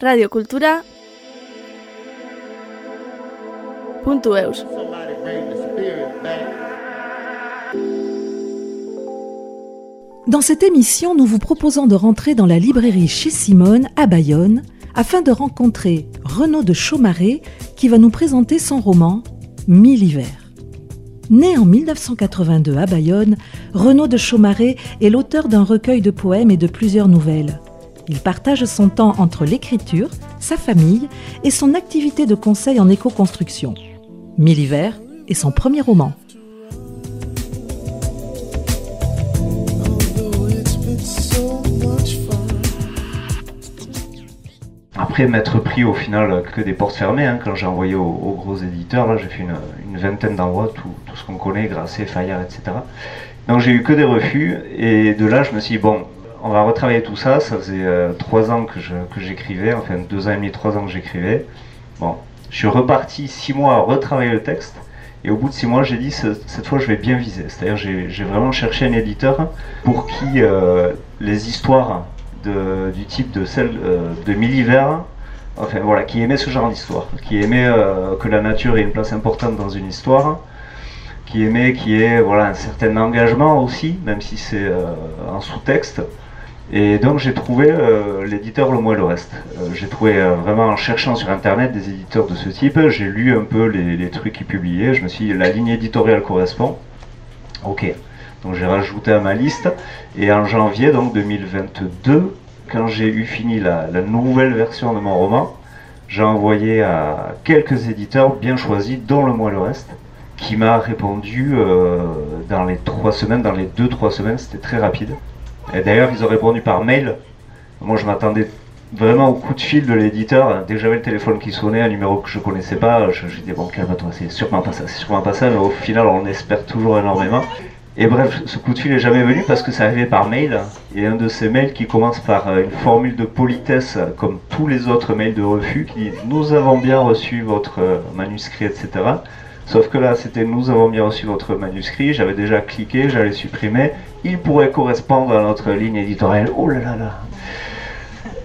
Radio Cultura. Punto eus. Dans cette émission, nous vous proposons de rentrer dans la librairie chez Simone à Bayonne afin de rencontrer Renaud de Chaumaré qui va nous présenter son roman Mille hivers. Né en 1982 à Bayonne, Renaud de Chaumaré est l'auteur d'un recueil de poèmes et de plusieurs nouvelles. Il partage son temps entre l'écriture, sa famille et son activité de conseil en éco-construction. Mille est son premier roman. Après m'être pris au final que des portes fermées, hein, quand j'ai envoyé aux, gros éditeurs, j'ai fait une, vingtaine d'envois, tout, ce qu'on connaît, Grasset, Fayard, etc. Donc j'ai eu que des refus, et de là je me suis dit, bon, on va retravailler tout ça. Ça faisait euh, trois ans que, j'écrivais, enfin deux ans et demi, trois ans que j'écrivais. Bon, je suis reparti six mois à retravailler le texte. Et au bout de six mois, j'ai dit cette fois, je vais bien viser. C'est-à-dire, j'ai vraiment cherché un éditeur pour qui euh, les histoires du type de celle euh, de Milliver, enfin voilà, qui aimait ce genre d'histoire, qui aimait que la nature ait une place importante dans une histoire, qui aimait qu'il y ait voilà un certain engagement aussi, même si c'est un sous-texte. Et donc j'ai trouvé euh, l'éditeur Le Moi le Reste. Euh, j'ai trouvé euh, vraiment en cherchant sur internet des éditeurs de ce type, j'ai lu un peu les, trucs qu'ils publiaient, je me suis dit la ligne éditoriale correspond. Ok, donc j'ai rajouté à ma liste. Et en janvier donc 2022, quand j'ai eu fini la, nouvelle version de mon roman, j'ai envoyé à quelques éditeurs bien choisis, dont Le Moi le Reste, qui m'a répondu dans les trois semaines, dans les deux trois semaines, c'était très rapide. D'ailleurs, ils ont répondu par mail. Moi, je m'attendais vraiment au coup de fil de l'éditeur. Dès que j'avais le téléphone qui sonnait, un numéro que je connaissais pas, je, disais bon, calme-toi, c'est sûrement pas ça, c'est sûrement pas ça, mais au final, on espère toujours énormément. Et bref, ce coup de fil est jamais venu parce que ça arrivait par mail. Et un de ces mails qui commence par euh, une formule de politesse, comme tous les autres mails de refus, qui dit Nous avons bien reçu votre euh, manuscrit, etc. Sauf que là, c'était nous avons bien reçu votre manuscrit, j'avais déjà cliqué, j'allais supprimer. Il pourrait correspondre à notre ligne éditoriale. Oh là là là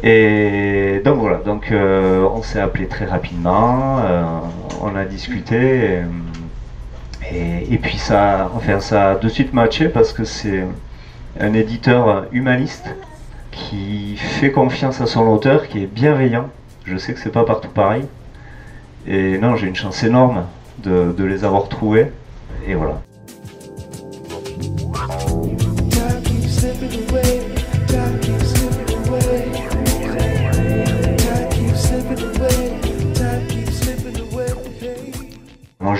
Et donc voilà, donc euh, on s'est appelé très rapidement, euh, on a discuté. Et, puis ça, enfin, ça a de suite matché parce que c'est un éditeur humaniste qui fait confiance à son auteur, qui est bienveillant. Je sais que c'est pas partout pareil. Et non, j'ai une chance énorme de, les avoir trouvés. Et voilà.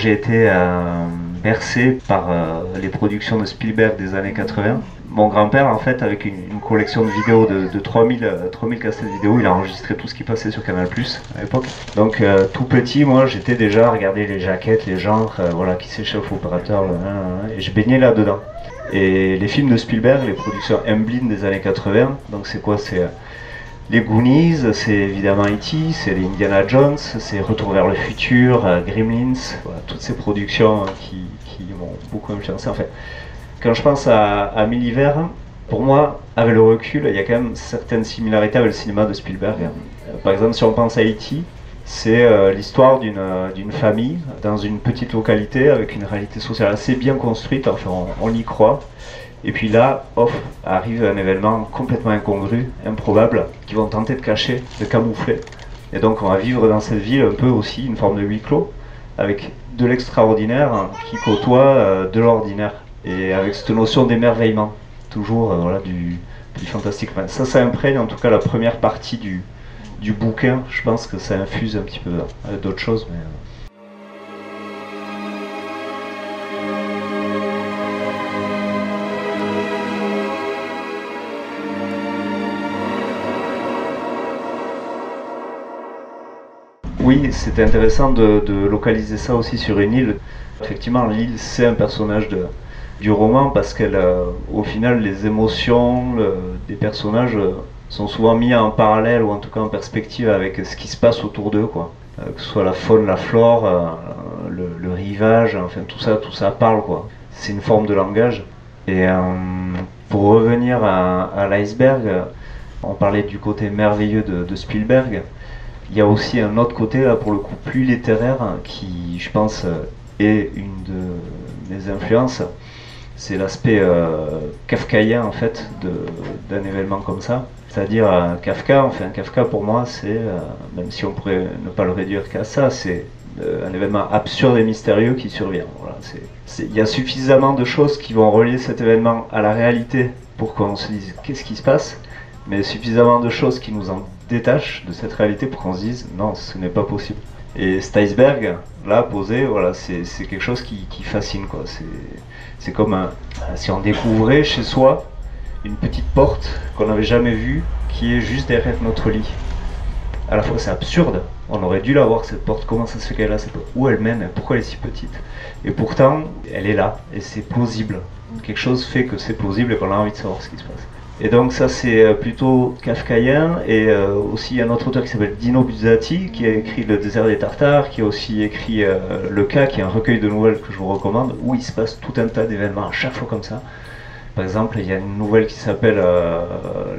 j'ai été euh, bercé par euh, les productions de Spielberg des années 80 mon grand-père, en fait, avec une, collection de vidéos de, 3000, 3000 euh, cassettes vidéo, il a enregistré tout ce qui passait sur Canal Plus à l'époque. Donc, euh, tout petit, moi, j'étais déjà à regarder les jaquettes, les genres, euh, voilà, qui s'échauffent opérateur, et je baignais là-dedans. Et les films de Spielberg, les productions Emblem des années 80, donc c'est quoi? C'est les Goonies, c'est évidemment E.T., c'est les Indiana Jones, c'est Retour vers le futur, Gremlins, voilà, toutes ces productions qui, qui m'ont beaucoup influencé en fait quand je pense à, à pour moi, avec le recul, il y a quand même certaines similarités avec le cinéma de Spielberg. Par exemple, si on pense à E.T., c'est euh, l'histoire euh, d'une famille dans une petite localité avec une réalité sociale assez bien construite, enfin on, y croit. Et puis là, off, arrive un événement complètement incongru, improbable, qui vont tenter de cacher, de camoufler. Et donc on va vivre dans cette ville un peu aussi une forme de huis clos, avec de l'extraordinaire qui côtoie euh, de l'ordinaire et avec cette notion d'émerveillement, toujours voilà, du, du fantastique. ça, ça imprègne en tout cas la première partie du, du bouquin. Je pense que ça infuse un petit peu euh, d'autres choses. Mais, euh. Oui, c'était intéressant de, localiser ça aussi sur une île. Effectivement, l'île, c'est un personnage du roman parce qu'elle, au final, les émotions des personnages euh, sont souvent mis en parallèle ou en tout cas en perspective avec ce qui se passe autour d'eux, quoi. Euh, que ce soit la faune, la flore, euh, le, rivage, enfin tout ça, tout ça parle, quoi. C'est une forme de langage. Et pour revenir à, l'iceberg, On parlait du côté merveilleux de, Spielberg. Il y a aussi un autre côté, là, pour le coup, plus littéraire, qui, je pense, est une de mes influences. C'est l'aspect euh, kafkaïen, en fait, d'un événement comme ça. C'est-à-dire, un Kafka, enfin, Kafka, pour moi, c'est, euh, même si on pourrait ne pas le réduire qu'à ça, c'est euh, un événement absurde et mystérieux qui survient. Il y a suffisamment de choses qui vont relier cet événement à la réalité pour qu'on se dise qu'est-ce qui se passe, mais suffisamment de choses qui nous en détachent de cette réalité pour qu'on se dise non, ce n'est pas possible. Et cet iceberg, là, posé, voilà, c'est quelque chose qui, fascine. quoi. C'est comme si on découvrait chez soi une petite porte qu'on n'avait jamais vue, qui est juste derrière notre lit. À la fois, c'est absurde. On aurait dû la voir, cette porte. Comment ça se fait qu'elle est là? Où elle mène? Pourquoi elle est si petite? Et pourtant, elle est là. Et c'est plausible. Quelque chose fait que c'est plausible et qu'on a envie de savoir ce qui se passe. Et donc ça c'est euh, plutôt kafkaïen et euh, aussi un autre auteur qui s'appelle Dino Buzzati qui a écrit Le désert des Tartares, qui a aussi écrit euh, Le cas qui est un recueil de nouvelles que je vous recommande où il se passe tout un tas d'événements à chaque fois comme ça. Par exemple, il y a une nouvelle qui s'appelle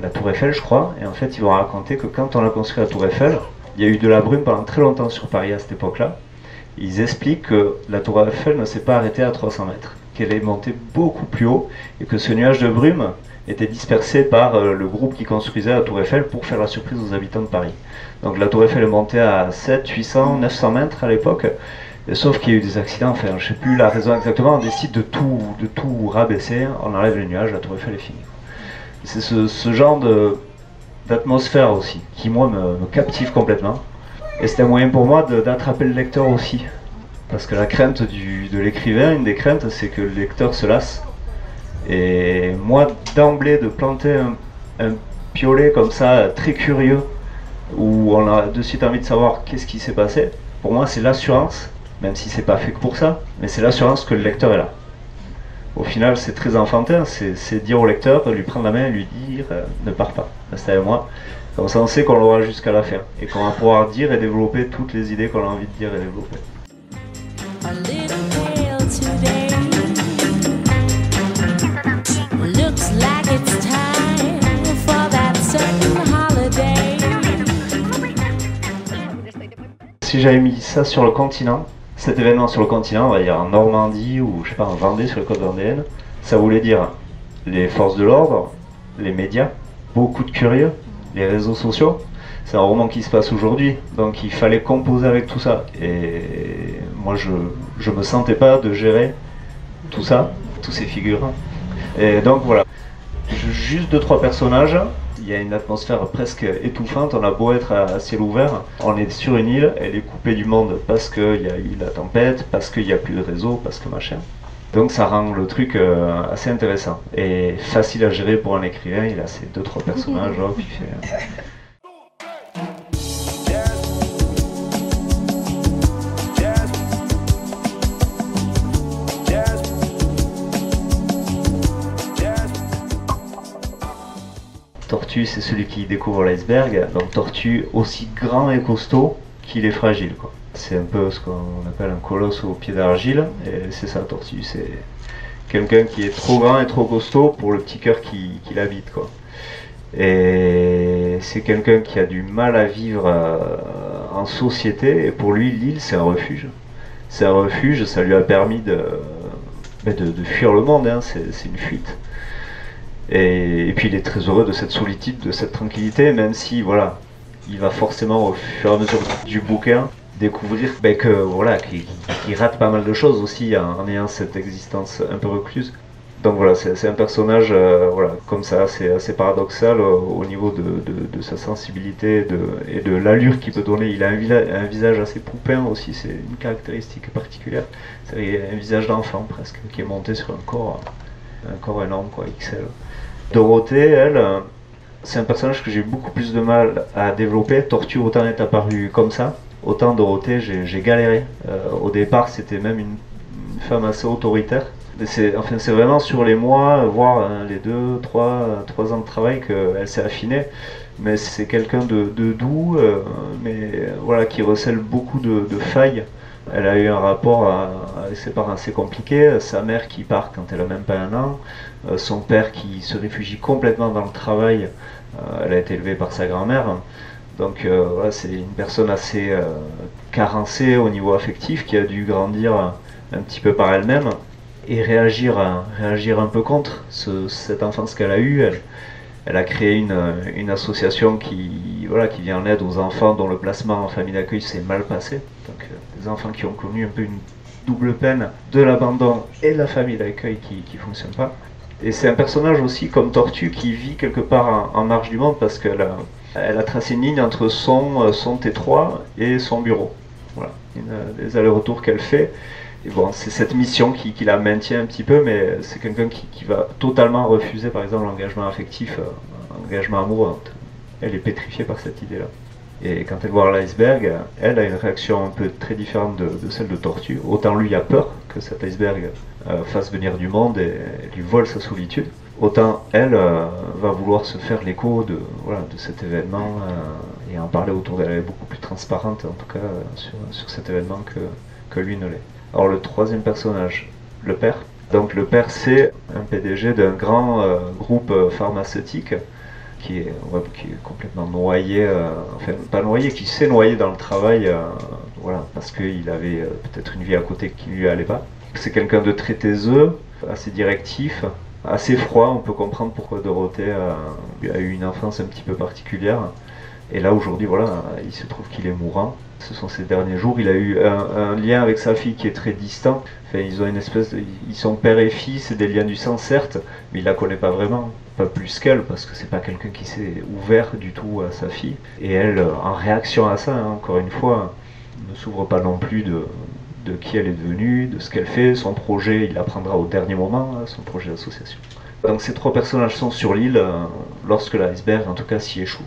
La Tour Eiffel, je crois, et en fait ils vont raconter que quand on a construit la Tour Eiffel, il y a eu de la brume pendant très longtemps sur Paris à cette époque-là. Ils expliquent que la Tour Eiffel ne s'est pas arrêtée à 300 mètres, qu'elle est montée beaucoup plus haut et que ce nuage de brume était dispersé par euh, le groupe qui construisait la Tour Eiffel pour faire la surprise aux habitants de Paris. Donc la Tour Eiffel est montée à 7, 800, 900 mètres à l'époque. Sauf qu'il y a eu des accidents, enfin je ne sais plus la raison exactement, on décide de tout, de tout rabaisser, on enlève les nuages, la tour Eiffel est finie. C'est ce, genre d'atmosphère aussi qui moi me, captive complètement. Et c'est un moyen pour moi d'attraper le lecteur aussi. Parce que la crainte de l'écrivain, une des craintes, c'est que le lecteur se lasse et moi, d'emblée, de planter un, piolet comme ça, très curieux, où on a de suite envie de savoir qu'est-ce qui s'est passé, pour moi, c'est l'assurance, même si c'est pas fait que pour ça, mais c'est l'assurance que le lecteur est là. Au final, c'est très enfantin, c'est dire au lecteur, lui prendre la main et lui dire euh, ne pars pas, reste avec moi. Comme ça, on sait qu'on l'aura jusqu'à la fin et qu'on va pouvoir dire et développer toutes les idées qu'on a envie de dire et développer. Si j'avais mis ça sur le continent, cet événement sur le continent, on va dire en Normandie ou je sais pas en Vendée, sur le côte vendéenne, ça voulait dire les forces de l'ordre, les médias, beaucoup de curieux, les réseaux sociaux. C'est un roman qui se passe aujourd'hui, donc il fallait composer avec tout ça. Et moi, je ne me sentais pas de gérer tout ça, tous ces figures. Et donc voilà, juste deux trois personnages. Il y a une atmosphère presque étouffante. On a beau être à ciel ouvert, on est sur une île, elle est coupée du monde parce qu'il y a eu la tempête, parce qu'il n'y a plus de réseau, parce que machin. Donc ça rend le truc euh, assez intéressant et facile à gérer pour un écrivain. Il a ces deux trois personnages, fait. C'est celui qui découvre l'iceberg. Donc Tortue, aussi grand et costaud qu'il est fragile. C'est un peu ce qu'on appelle un colosse au pied d'argile. Et c'est ça, Tortue. C'est quelqu'un qui est trop grand et trop costaud pour le petit cœur qui, l'habite. Et c'est quelqu'un qui a du mal à vivre euh, en société. Et pour lui, l'île, c'est un refuge. C'est un refuge, ça lui a permis de, ben, fuir le monde. Hein. C'est une fuite. Et, puis il est très heureux de cette solitude, de cette tranquillité, même si voilà, il va forcément au fur et à mesure du bouquin découvrir ben, que voilà, qu'il rate pas mal de choses aussi en, ayant cette existence un peu recluse. Donc voilà, c'est un personnage euh, voilà, comme ça, c'est assez paradoxal au niveau de, sa sensibilité et de l'allure qu'il peut donner. Il a un, visage assez poupin aussi, c'est une caractéristique particulière. C'est un visage d'enfant presque, qui est monté sur un corps, un corps énorme, quoi, XL. Dorothée, elle, euh, c'est un personnage que j'ai beaucoup plus de mal à développer. Tortue, autant est apparu comme ça, autant Dorothée, j'ai galéré. Euh, au départ, c'était même une, femme assez autoritaire. C'est vraiment sur les mois, voire hein, les deux, trois, trois ans de travail qu'elle s'est affinée. Mais c'est quelqu'un de, doux, euh, mais voilà, qui recèle beaucoup de, failles Elle a eu un rapport avec ses parents assez compliqué. Sa mère qui part quand elle a même pas un an. Euh, son père qui se réfugie complètement dans le travail. elle a été élevée par sa grand-mère. Donc voilà, c'est une personne assez carencée au niveau affectif qui a dû grandir un petit peu par elle-même et réagir, un peu contre cette enfance qu'elle a eue. A créé une, association qui, voilà, qui vient en aide aux enfants dont le placement en famille d'accueil s'est mal passé. Donc euh, des enfants qui ont connu un peu une double peine de l'abandon et de la famille d'accueil qui ne fonctionne pas. Et c'est un personnage aussi comme Tortue qui vit quelque part en, marge du monde parce qu'elle a, elle tracé une ligne entre son, son T3 et son bureau. Voilà, les allers-retours qu'elle fait c'est cette mission qui, la maintient un petit peu, mais c'est quelqu'un qui, va totalement refuser, par exemple, l'engagement affectif, l'engagement euh, amoureux. Elle est pétrifiée par cette idée-là. Et quand elle voit l'iceberg, elle a une réaction un peu très différente de, celle de Tortue. Autant lui a peur que cet iceberg euh, fasse venir du monde et, lui vole sa solitude. Autant elle euh, va vouloir se faire l'écho de, voilà, de cet événement et en parler autour d'elle. Elle est beaucoup plus transparente, en tout cas, sur, cet événement que, que lui ne l'est. Alors le troisième personnage, le père. Donc le père c'est un PDG d'un grand euh, groupe euh, pharmaceutique qui est, complètement noyé, euh, enfin pas noyé, qui s'est noyé dans le travail, voilà, parce qu'il avait peut-être une vie à côté qui lui allait pas. C'est quelqu'un de très taiseux, assez directif, assez froid. On peut comprendre pourquoi Dorothée a eu une enfance un petit peu particulière. Et là aujourd'hui, voilà, il se trouve qu'il est mourant ce sont ces derniers jours. Il a eu un, lien avec sa fille qui est très distant. Enfin, ils ont une espèce de, ils sont père et fils, c'est des liens du sang certes, mais il la connaît pas vraiment, pas plus qu'elle, parce que c'est pas quelqu'un qui s'est ouvert du tout à sa fille. Et elle, en réaction à ça, hein, encore une fois, ne s'ouvre pas non plus de, de qui elle est devenue, de ce qu'elle fait, son projet, il l'apprendra au dernier moment, hein, son projet d'association. Donc ces trois personnages sont sur l'île euh, lorsque l'iceberg, en tout cas, s'y échoue.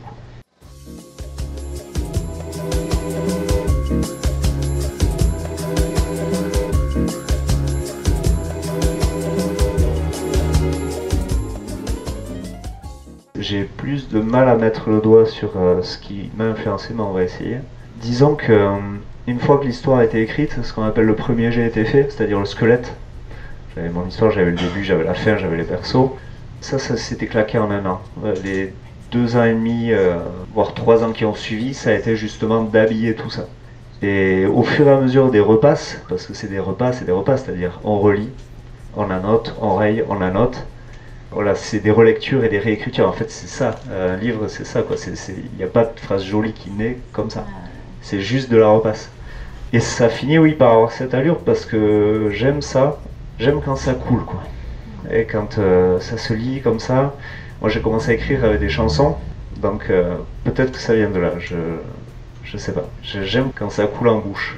Mal à mettre le doigt sur euh, ce qui m'a influencé, mais on va essayer. Disons que euh, une fois que l'histoire a été écrite, ce qu'on appelle le premier jet a été fait, c'est-à-dire le squelette. J'avais mon histoire, j'avais le début, j'avais la fin, j'avais les persos. Ça, ça s'était claqué en un an. Euh, les deux ans et demi, voire trois ans qui ont suivi, ça a été justement d'habiller tout ça. Et au fur et à mesure des repasses, parce que c'est des repas, c'est des repas, c'est-à-dire on relit, on annote, on raye, on annote, voilà, c'est des relectures et des réécritures. En fait, c'est ça. Un livre, c'est ça. Il n'y a pas de phrase jolie qui naît comme ça. C'est juste de la repasse. Et ça finit, oui, par avoir cette allure parce que j'aime ça. J'aime quand ça coule, quoi. Et quand euh, ça se lit comme ça. Moi, j'ai commencé à écrire avec des chansons. Donc, euh, peut-être que ça vient de là. Je, je sais pas. J'aime quand ça coule en bouche.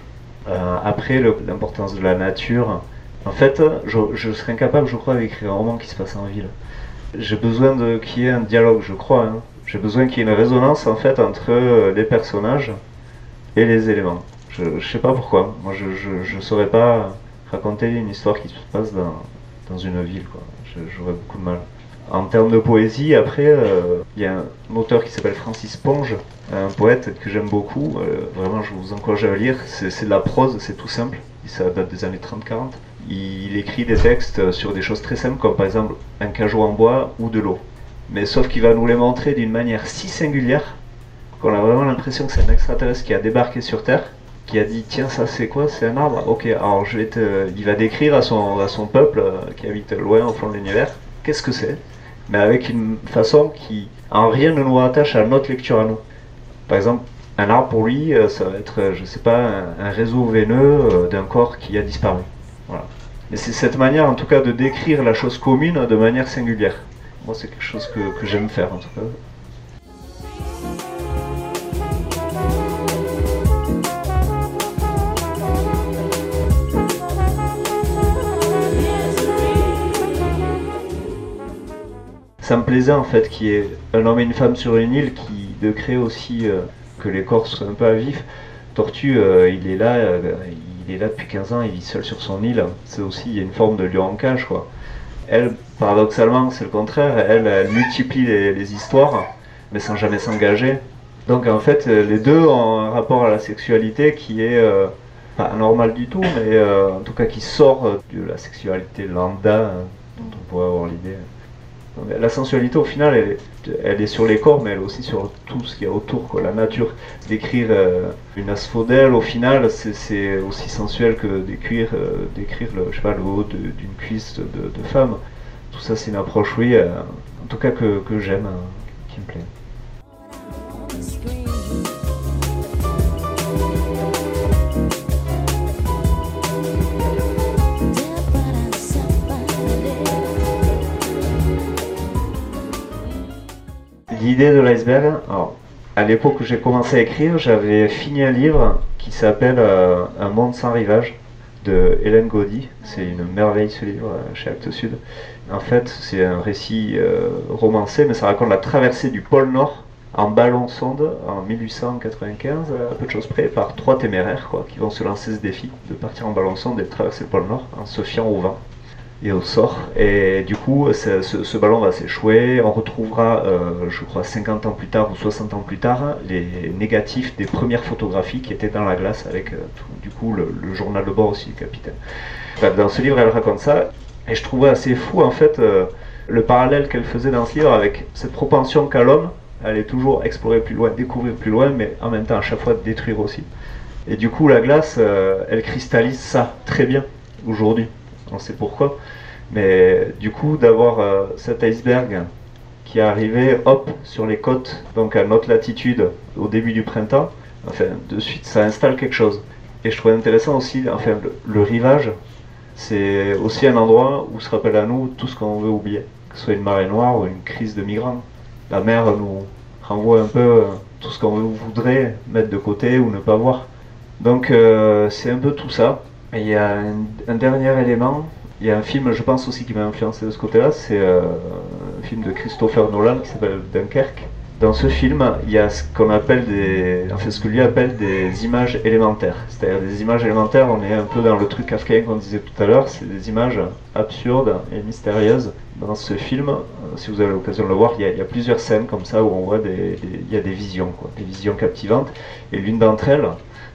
Euh, après, l'importance de la nature en fait, je, serais incapable, je crois, d'écrire un roman qui se passe en ville. J'ai besoin qu'il y ait un dialogue, je crois. Hein. J'ai besoin qu'il y ait une résonance en fait entre euh, les personnages et les éléments. Je, ne sais pas pourquoi. Moi, je, ne saurais pas raconter une histoire qui se passe dans, une ville. J'aurais beaucoup de mal. En termes de poésie, après, euh, il y a un auteur qui s'appelle Francis Ponge, un poète que j'aime beaucoup. Euh, vraiment, je vous encourage à le lire. C'est de la prose, c'est tout simple. Ça date des années 30-40 il écrit des textes sur des choses très simples, comme par exemple un cajot en bois ou de l'eau. Mais sauf qu'il va nous les montrer d'une manière si singulière qu'on a vraiment l'impression que c'est un extraterrestre qui a débarqué sur Terre, qui a dit tiens ça c'est quoi? C'est un arbre? Ok, alors je vais. Il va décrire à son, à son peuple euh, qui habite loin au fond de l'univers qu'est-ce que c'est, mais avec une façon qui en rien ne nous rattache à notre lecture à nous. Par exemple, un arbre pour lui, euh, ça va être, euh, je sais pas, un réseau veineux d'un corps qui a disparu. Mais c'est cette manière, en tout cas, de décrire la chose commune de manière singulière. Moi, c'est quelque chose que, j'aime faire, en tout cas. ça me plaisait en fait qu'il y ait un homme et une femme sur une île qui de créer aussi euh, que les corps soient un peu à vif. Tortue, euh, il est là, euh, il est là depuis 15 ans, il vit seul sur son île. C'est aussi, a une forme de lion en cage, quoi. Elle, paradoxalement, c'est le contraire. Elle, multiplie les, histoires, mais sans jamais s'engager. Donc en fait, les deux ont un rapport à la sexualité qui est euh, pas anormal du tout, mais euh, en tout cas qui sort de la sexualité lambda hein, dont on pourrait avoir l'idée. La sensualité, au final, elle est, sur les corps, mais elle est aussi sur tout ce qu'il y a autour, la nature. D'écrire euh, une asphodèle, au final, c'est aussi sensuel que d'écrire euh, d'écrire le, je sais haut d'une cuisse de, femme. Tout ça, c'est une approche, oui, en tout cas que, que j'aime, hein, qui me plaît. L'idée de l'iceberg, à l'époque où j'ai commencé à écrire, j'avais fini un livre qui s'appelle euh, Un monde sans rivage de Hélène Gaudy. C'est une merveille ce livre euh, chez Actes Sud. En fait, c'est un récit euh, romancé, mais ça raconte la traversée du pôle Nord en ballon sonde en 1895, à peu de choses près, par trois téméraires qui vont se lancer ce défi de partir en ballon sonde et de traverser le pôle Nord en se fiant au vent et au sort. Et du coup, ce, ballon va s'échouer. On retrouvera, euh, je crois, 50 ans plus tard ou 60 ans plus tard, les négatifs des premières photographies qui étaient dans la glace avec, euh, du coup, le, journal de bord aussi, capitaine. dans ce livre, elle raconte ça. Et je trouvais assez fou, en fait, euh, le parallèle qu'elle faisait dans ce livre avec cette propension qu'a l'homme. Elle est toujours explorer plus loin, découvrir plus loin, mais en même temps, à chaque fois, détruire aussi. Et du coup, la glace, elle cristallise ça très bien aujourd'hui on sait pourquoi. Mais du coup, d'avoir euh, cet iceberg qui est arrivé, hop, sur les côtes, donc à notre latitude, au début du printemps, enfin, de suite, ça installe quelque chose. Et je trouvais intéressant aussi, enfin, le, rivage, c'est aussi un endroit où se rappelle à nous tout ce qu'on veut oublier, que ce soit une marée noire ou une crise de migrants. La mer nous renvoie un peu euh, tout ce qu'on voudrait mettre de côté ou ne pas voir. Donc euh, c'est un peu tout ça il y a un, dernier élément. Il y a un film, je pense aussi, qui m'a influencé de ce côté-là. C'est euh, un film de Christopher Nolan qui s'appelle Dunkerque. Dans ce film, il y a ce qu'on appelle des, enfin ce que lui appelle des images élémentaires. C'est-à-dire des images élémentaires, on est un peu dans le truc kafkaïen qu'on disait tout à l'heure, c'est des images absurdes et mystérieuses. Dans ce film, euh, si vous avez l'occasion de le voir, il y, a, plusieurs scènes comme ça où on voit des, il y a des visions, quoi, des visions captivantes. Et l'une d'entre elles,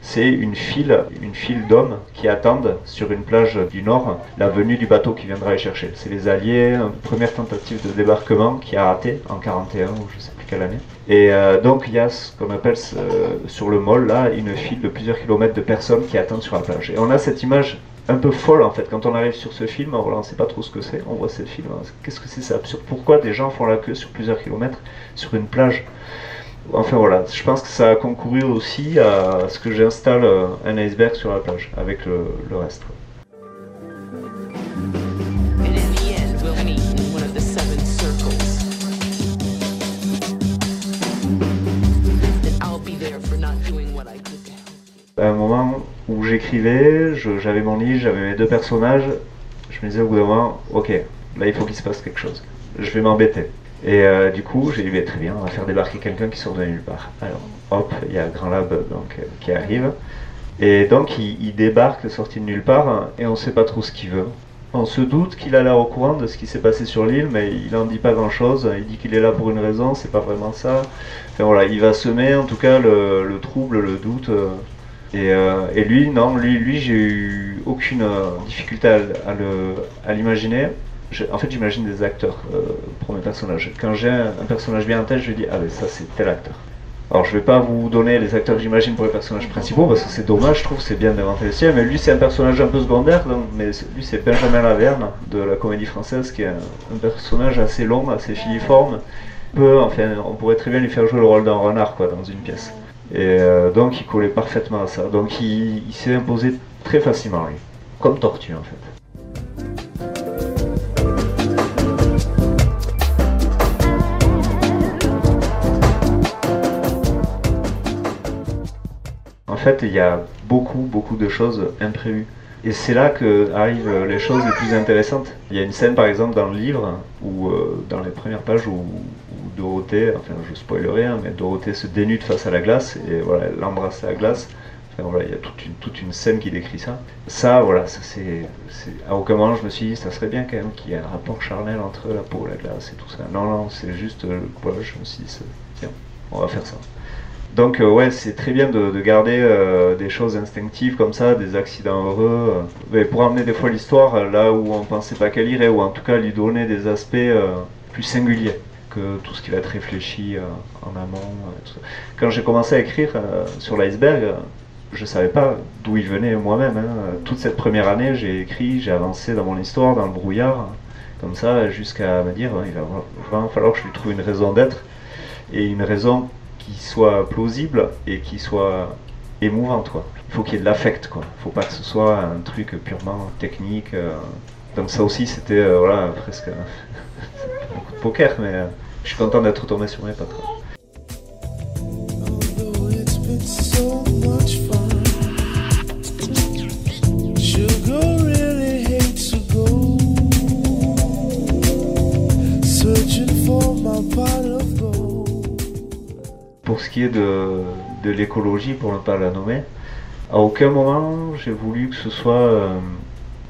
c'est une file, une file d'hommes qui attendent sur une plage du nord la venue du bateau qui viendra les chercher. C'est les Alliés, première tentative de débarquement qui a raté en 41 ou je sais plus quelle année. Et euh, donc il y a ce qu'on appelle sur le mol là une file de plusieurs kilomètres de personnes qui attendent sur la plage. Et on a cette image un peu folle en fait quand on arrive sur ce film. Voilà, on ne sait pas trop ce que c'est. On voit ce film. Qu'est-ce que c'est C'est. Pourquoi des gens font la queue sur plusieurs kilomètres sur une plage? Enfin voilà, je pense que ça a concouru aussi à ce que j'installe euh, un iceberg sur la plage avec le, reste. À un moment où j'écrivais, j'avais mon lit, j'avais mes deux personnages, je me disais au bout d'un moment, ok, là il faut qu'il se passe quelque chose. Je vais m'embêter. Et euh, du coup, j'ai dit, très bien, on va faire débarquer quelqu'un qui sort de nulle part. Alors, hop, il y a Grand Lab donc, euh, qui arrive. Et donc, il, débarque sorti de nulle part hein, et on ne sait pas trop ce qu'il veut. On se doute qu'il a l'air au courant de ce qui s'est passé sur l'île, mais il n'en dit pas grand-chose. Il dit qu'il est là pour une raison, c'est pas vraiment ça. Enfin voilà, il va semer en tout cas le, trouble, le doute. Euh, et, et, lui, non, lui, lui j'ai eu aucune difficulté à l'imaginer en fait, j'imagine des acteurs euh, pour mes personnages. Quand j'ai un, personnage bien en tête, je dis ah ben ça c'est tel acteur. Alors je vais pas vous donner les acteurs que j'imagine pour les personnages principaux parce que c'est dommage, je trouve c'est bien d'inventer les siens. Mais lui c'est un personnage un peu secondaire, mais lui c'est Benjamin Laverne de la comédie française qui est un, personnage assez long, assez filiforme. Peu, enfin, on pourrait très bien lui faire jouer le rôle d'un renard quoi dans une pièce. Et euh, donc il collait parfaitement à ça. Donc il, il s'est imposé très facilement lui, comme Tortue en fait. Fait, il y a beaucoup, beaucoup de choses imprévues. Et c'est là que arrivent les choses les plus intéressantes. Il y a une scène, par exemple, dans le livre, où, euh, dans les premières pages, où, Dorothée, enfin je spoilerai, hein, mais Dorothée se dénude face à la glace, et voilà, elle embrasse la glace. Enfin, voilà, il y a toute une, toute une scène qui décrit ça. Ça, voilà, ça c'est, à aucun moment je me suis dit, ça serait bien quand même qu'il y ait un rapport charnel entre la peau la glace et tout ça. Non, non, c'est juste, euh, voilà, je me suis dit, tiens, on va faire ça. Donc ouais, c'est très bien de, garder des choses instinctives comme ça, des accidents heureux, mais pour amener des fois l'histoire là où on pensait pas qu'elle irait, ou en tout cas lui donner des aspects plus singuliers que tout ce qui va être réfléchi en amont. Quand j'ai commencé à écrire sur l'iceberg, je savais pas d'où il venait moi-même. Hein. Toute cette première année, j'ai écrit, j'ai avancé dans mon histoire, dans le brouillard, comme ça, jusqu'à me dire il va vraiment falloir que je lui trouve une raison d'être et une raison soit plausible et qui soit émouvante. Quoi. Il faut qu'il y ait de l'affect. Il ne faut pas que ce soit un truc purement technique. Euh. Donc ça aussi, c'était euh, voilà, presque un coup de poker, mais euh, je suis content d'être tombé sur mes pattes. De, l'écologie, pour ne pas la nommer, à aucun moment j'ai voulu que ce soit euh,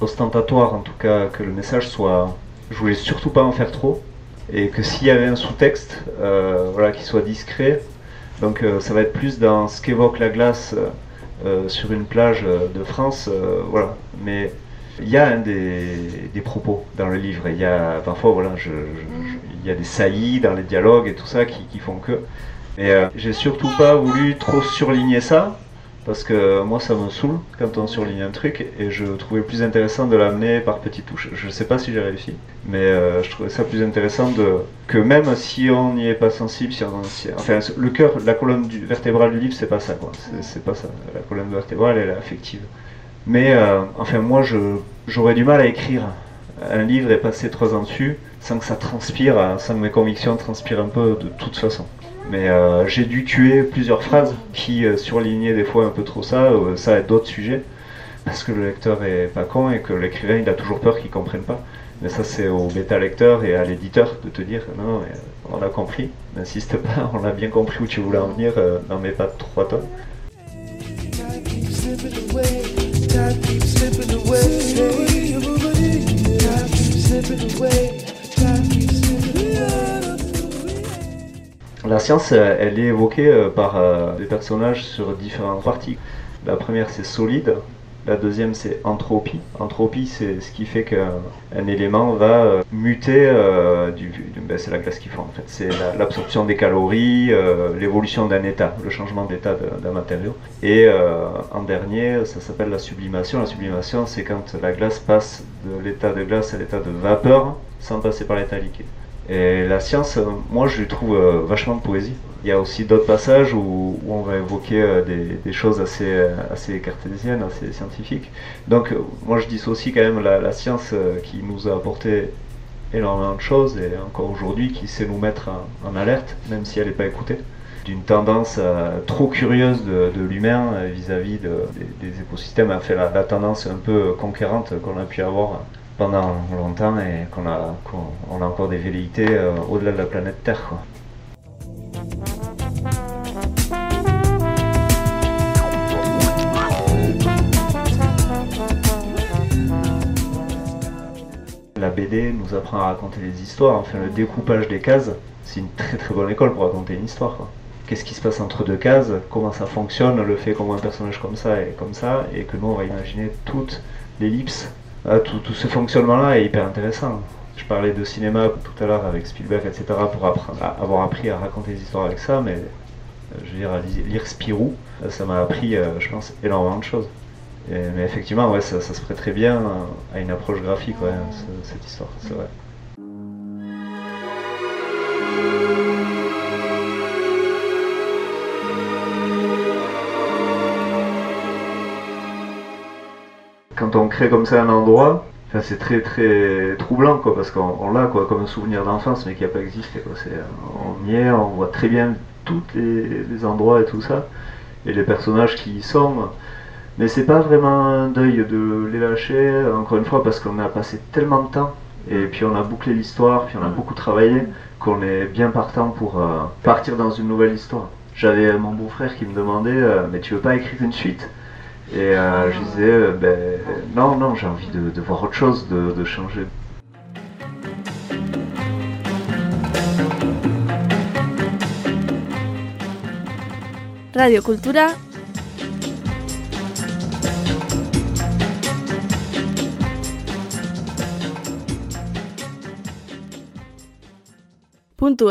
ostentatoire, en tout cas que le message soit. Je voulais surtout pas en faire trop, et que s'il y avait un sous-texte, euh, voilà, qui soit discret. Donc euh, ça va être plus dans ce qu'évoque la glace sur une plage de France, voilà. Mais il y a un des, propos dans le livre. Il y a parfois, voilà, il y a des saillies dans les dialogues et tout ça qui font que. Mais euh, j'ai surtout pas voulu trop surligner ça, parce que moi ça me saoule quand on surligne un truc, et je trouvais plus intéressant de l'amener par petites touches. Je sais pas si j'ai réussi, mais euh, je trouvais ça plus intéressant de, que même si on n'y est pas sensible, si on, enfin le cœur, la colonne vertébrale du livre, c'est pas ça quoi, c'est pas ça. La colonne vertébrale elle est affective. Mais euh, enfin moi j'aurais du mal à écrire un livre et passer trois ans dessus sans que ça transpire, sans que mes convictions transpirent un peu de toute façon. Mais euh, j'ai dû tuer plusieurs phrases qui euh, surlignaient des fois un peu trop ça, euh, ça et d'autres sujets, parce que le lecteur est pas con et que l'écrivain il a toujours peur qu'il comprenne pas. Mais ça c'est au bêta lecteur et à l'éditeur de te dire non, on a compris, n'insiste pas, on a bien compris où tu voulais en venir, n'en mets pas trois tonnes. La science, euh, elle est évoquée euh, par euh, des personnages sur différentes parties. La première, c'est solide. La deuxième, c'est entropie. Entropie, c'est ce qui fait qu'un élément va muter. du, ben, c'est la glace qui fait en fait. C'est l'absorption des calories, l'évolution d'un état, le changement d'état d'un matériau. Et en dernier, ça s'appelle la sublimation. La sublimation, c'est quand la glace passe de l'état de glace à l'état de vapeur sans passer par l'état liquide. Et la science, euh, moi je lui trouve euh, vachement de poésie. Il y a aussi d'autres passages où, on va évoquer euh, des, choses assez, assez cartésiennes, assez scientifiques. Donc moi je dissocie quand même la, science qui nous a apporté énormément de choses et encore aujourd'hui qui sait nous mettre en, alerte, même si elle n'est pas écoutée, d'une tendance trop curieuse de, l'humain vis-à-vis des, écosystèmes, a fait la, la, tendance un peu conquérante qu'on a pu avoir pendant longtemps et qu'on a, a encore des velléités euh, au-delà de la planète Terre. La BD nous apprend à raconter des histoires, enfin le découpage des cases, c'est une très très bonne école pour raconter une histoire. Qu'est-ce qui se passe entre deux cases, comment ça fonctionne, le fait qu'on voit un personnage comme ça et comme ça, et que nous on va imaginer toute l'ellipse ah, tout, ce fonctionnement-là est hyper intéressant. Je parlais de cinéma tout à l'heure avec Spielberg, etc., pour avoir appris à raconter des histoires avec ça, mais euh, je veux dire, lire Spirou, euh, ça m'a appris, euh, je pense, énormément de choses. mais effectivement, ouais, ça, se prête très bien à une approche graphique, cette histoire, c'est vrai. Quand on crée comme ça un endroit, c'est très très troublant quoi, parce qu'on l'a quoi, comme un souvenir d'enfance mais qui n'a pas existé. Quoi. on y est, on voit très bien tous les, endroits et tout ça, et les personnages qui y sont. Mais c'est pas vraiment un deuil de les lâcher, encore une fois, parce qu'on a passé tellement de temps, et puis on a bouclé l'histoire, puis on a beaucoup travaillé, qu'on est bien partant pour euh, partir dans une nouvelle histoire. J'avais mon beau-frère qui me demandait, euh, mais tu veux pas écrire une suite? Et euh, je disais, euh, ben, non, non, j'ai envie de, voir autre chose, de, changer. Radio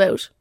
eus.